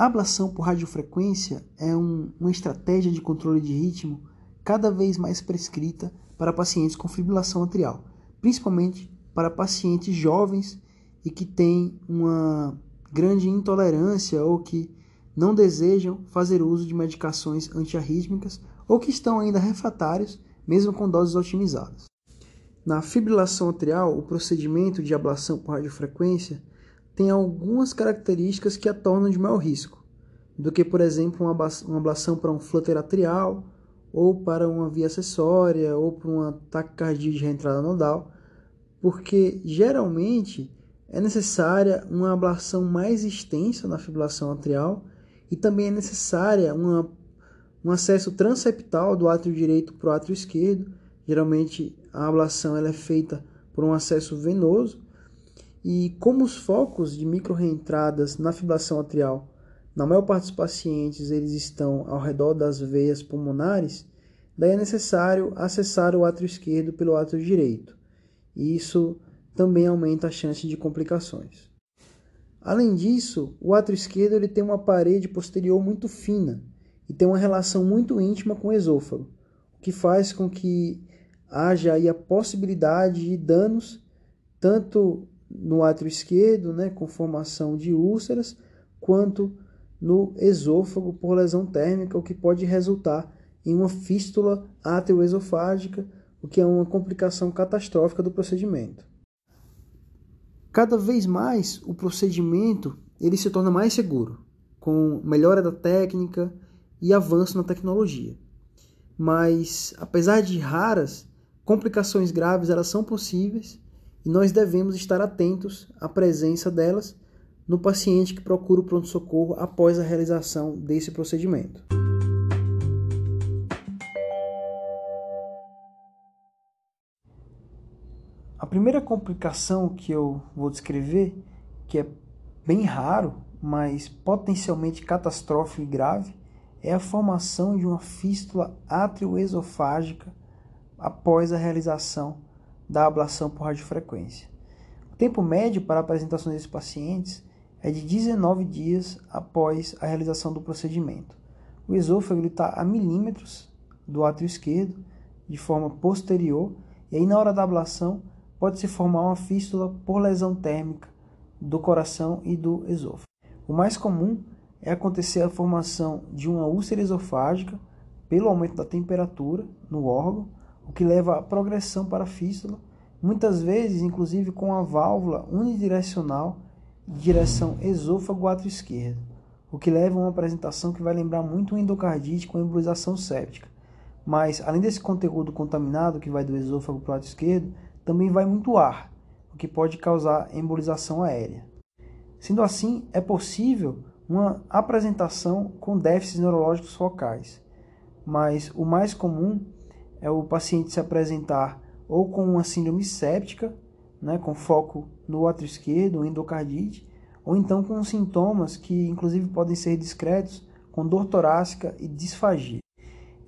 Ablação por radiofrequência é um, uma estratégia de controle de ritmo cada vez mais prescrita para pacientes com fibrilação atrial, principalmente para pacientes jovens e que têm uma grande intolerância ou que não desejam fazer uso de medicações antiarrítmicas ou que estão ainda refratários, mesmo com doses otimizadas. Na fibrilação atrial, o procedimento de ablação por radiofrequência tem algumas características que a tornam de maior risco do que, por exemplo, uma ablação para um flutter atrial, ou para uma via acessória, ou para um ataque cardíaco de reentrada nodal, porque geralmente é necessária uma ablação mais extensa na fibrilação atrial e também é necessária uma, um acesso transeptal do átrio direito para o átrio esquerdo. Geralmente a ablação ela é feita por um acesso venoso e como os focos de micro-reentradas na fibrilação atrial, na maior parte dos pacientes, eles estão ao redor das veias pulmonares, daí é necessário acessar o átrio esquerdo pelo átrio direito. E isso também aumenta a chance de complicações. Além disso, o átrio esquerdo ele tem uma parede posterior muito fina e tem uma relação muito íntima com o esôfago, o que faz com que haja aí a possibilidade de danos tanto no átrio esquerdo, né, com formação de úlceras, quanto no esôfago por lesão térmica, o que pode resultar em uma fístula ateroesofágica, o que é uma complicação catastrófica do procedimento. Cada vez mais o procedimento ele se torna mais seguro, com melhora da técnica e avanço na tecnologia. Mas, apesar de raras, complicações graves elas são possíveis e nós devemos estar atentos à presença delas no paciente que procura o pronto-socorro após a realização desse procedimento. A primeira complicação que eu vou descrever, que é bem raro, mas potencialmente catastrófico e grave, é a formação de uma fístula atrioesofágica após a realização da ablação por radiofrequência. O tempo médio para a apresentação desses pacientes é de 19 dias após a realização do procedimento. O esôfago está a milímetros do átrio esquerdo, de forma posterior, e aí na hora da ablação pode se formar uma fístula por lesão térmica do coração e do esôfago. O mais comum é acontecer a formação de uma úlcera esofágica pelo aumento da temperatura no órgão o que leva à progressão para a fístula, muitas vezes inclusive com a válvula unidirecional de direção esôfago-átrio esquerdo, o que leva a uma apresentação que vai lembrar muito uma endocardite com embolização séptica. Mas, além desse conteúdo contaminado que vai do esôfago para o átrio esquerdo, também vai muito ar, o que pode causar embolização aérea. Sendo assim, é possível uma apresentação com déficits neurológicos focais, mas o mais comum é o paciente se apresentar ou com uma síndrome séptica, né, com foco no átrio esquerdo, endocardite, ou então com sintomas que inclusive podem ser discretos, com dor torácica e disfagia.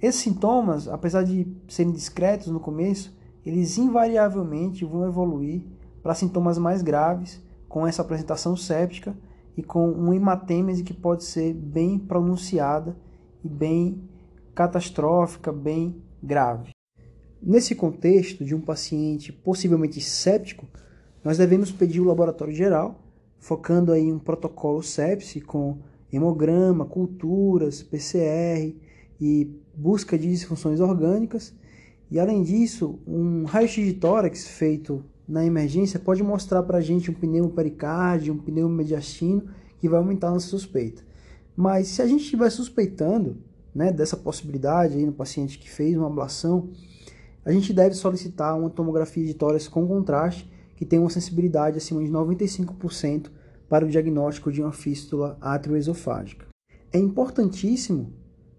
Esses sintomas, apesar de serem discretos no começo, eles invariavelmente vão evoluir para sintomas mais graves, com essa apresentação séptica e com uma hematêmese que pode ser bem pronunciada e bem catastrófica, bem grave. Nesse contexto de um paciente possivelmente séptico, nós devemos pedir o laboratório geral, focando aí um protocolo sepsi com hemograma, culturas, PCR e busca de disfunções orgânicas. E além disso, um raio-x de tórax feito na emergência pode mostrar para a gente um pneumo pericárdio, um pneumo mediastino, que vai aumentar a nossa suspeita. Mas se a gente estiver suspeitando né, dessa possibilidade aí no paciente que fez uma ablação, a gente deve solicitar uma tomografia de tórax com contraste, que tem uma sensibilidade acima de 95% para o diagnóstico de uma fístula atrioesofágica. É importantíssimo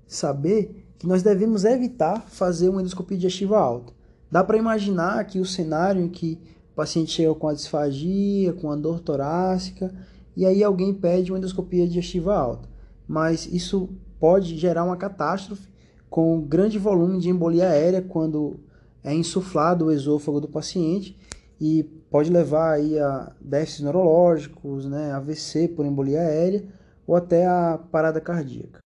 saber que nós devemos evitar fazer uma endoscopia digestiva alta. Dá para imaginar aqui o cenário em que o paciente chega com a disfagia, com a dor torácica, e aí alguém pede uma endoscopia digestiva alta. Mas isso pode gerar uma catástrofe com grande volume de embolia aérea quando é insuflado o esôfago do paciente e pode levar aí a déficits neurológicos, né, AVC por embolia aérea ou até a parada cardíaca.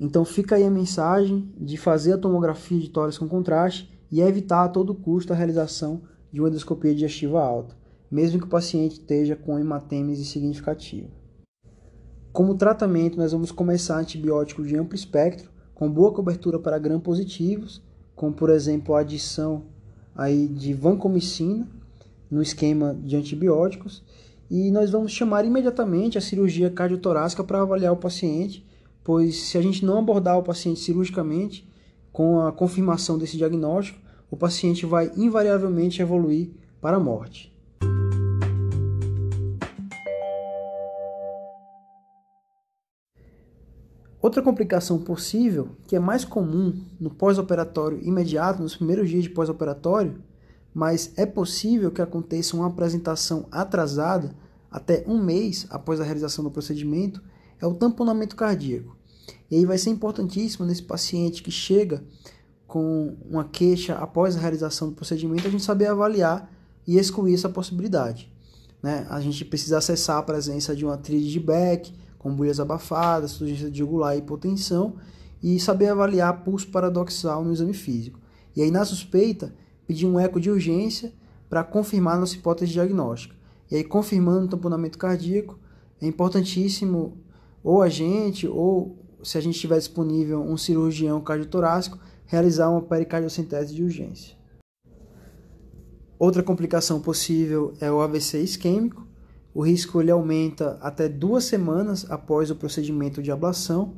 Então fica aí a mensagem de fazer a tomografia de tórax com contraste e evitar a todo custo a realização de uma endoscopia digestiva alta, mesmo que o paciente esteja com hematêmese significativa. Como tratamento, nós vamos começar antibiótico de amplo espectro, com boa cobertura para gram positivos, como por exemplo a adição aí de vancomicina no esquema de antibióticos, e nós vamos chamar imediatamente a cirurgia cardiotorácica para avaliar o paciente, pois se a gente não abordar o paciente cirurgicamente, com a confirmação desse diagnóstico, o paciente vai invariavelmente evoluir para a morte. Outra complicação possível, que é mais comum no pós-operatório imediato, nos primeiros dias de pós-operatório, mas é possível que aconteça uma apresentação atrasada até um mês após a realização do procedimento, é o tamponamento cardíaco. E aí vai ser importantíssimo nesse paciente que chega com uma queixa após a realização do procedimento, a gente saber avaliar e excluir essa possibilidade. Né? A gente precisa acessar a presença de uma tríade de Beck, com bolhas abafadas, surgência de jugular e hipotensão, e saber avaliar pulso paradoxal no exame físico. E aí, na suspeita, pedir um eco de urgência para confirmar nossa hipótese diagnóstica. E aí, confirmando o tamponamento cardíaco, é importantíssimo ou a gente, ou se a gente tiver disponível um cirurgião cardiotorácico, realizar uma pericardiocentese de urgência. Outra complicação possível é o AVC isquêmico. O risco ele aumenta até duas semanas após o procedimento de ablação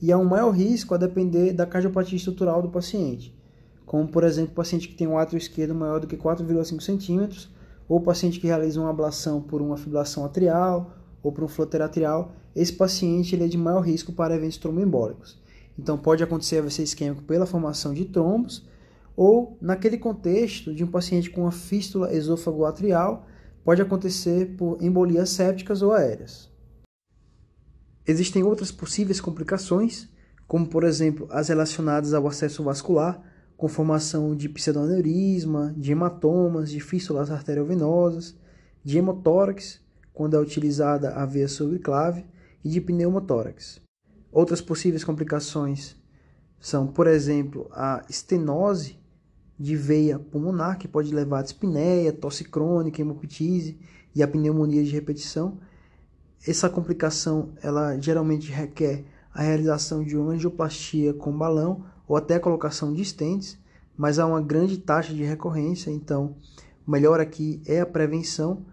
e há um maior risco a depender da cardiopatia estrutural do paciente, como por exemplo o paciente que tem um átrio esquerdo maior do que 4,5 centímetros, ou o paciente que realiza uma ablação por uma fibrilação atrial ou por um flutter atrial, esse paciente ele é de maior risco para eventos tromboembólicos. Então pode acontecer AVC isquêmico pela formação de trombos ou naquele contexto de um paciente com uma fístula esôfago-atrial, pode acontecer por embolias sépticas ou aéreas. Existem outras possíveis complicações, como por exemplo as relacionadas ao acesso vascular, com formação de pseudoaneurisma, de hematomas, de fístulas arteriovenosas, de hemotórax, quando é utilizada a veia subclave, e de pneumotórax. Outras possíveis complicações são, por exemplo, a estenose de veia pulmonar, que pode levar a dispneia, tosse crônica, hemoptise e a pneumonia de repetição. Essa complicação, ela geralmente requer a realização de uma angioplastia com balão ou até a colocação de estentes, mas há uma grande taxa de recorrência, então o melhor aqui é a prevenção,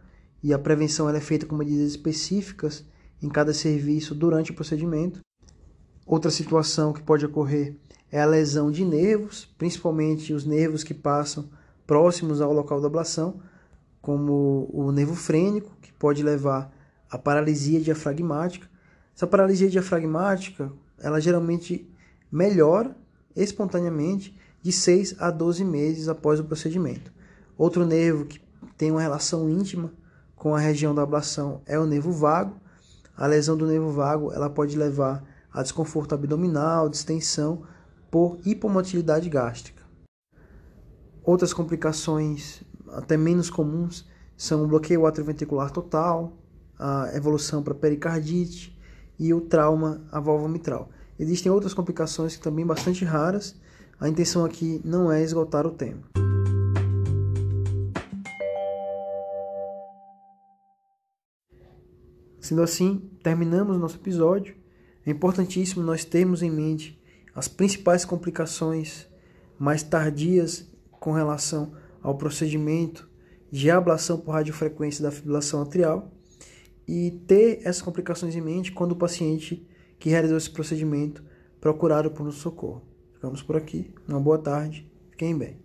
e a prevenção é feita com medidas específicas em cada serviço durante o procedimento. Outra situação que pode ocorrer é a lesão de nervos, principalmente os nervos que passam próximos ao local da ablação, como o nervo frênico, que pode levar à paralisia diafragmática. Essa paralisia diafragmática, ela geralmente melhora espontaneamente de 6 a 12 meses após o procedimento. Outro nervo que tem uma relação íntima com a região da ablação é o nervo vago. A lesão do nervo vago, ela pode levar a desconforto abdominal, distensão por hipomotilidade gástrica. Outras complicações até menos comuns são o bloqueio atrioventricular total, a evolução para pericardite e o trauma à válvula mitral. Existem outras complicações que também bastante raras. A intenção aqui não é esgotar o tema. Sendo assim, terminamos nosso episódio. É importantíssimo nós termos em mente as principais complicações mais tardias com relação ao procedimento de ablação por radiofrequência da fibrilação atrial e ter essas complicações em mente quando o paciente que realizou esse procedimento procurar o pronto-socorro. Ficamos por aqui. Uma boa tarde. Fiquem bem.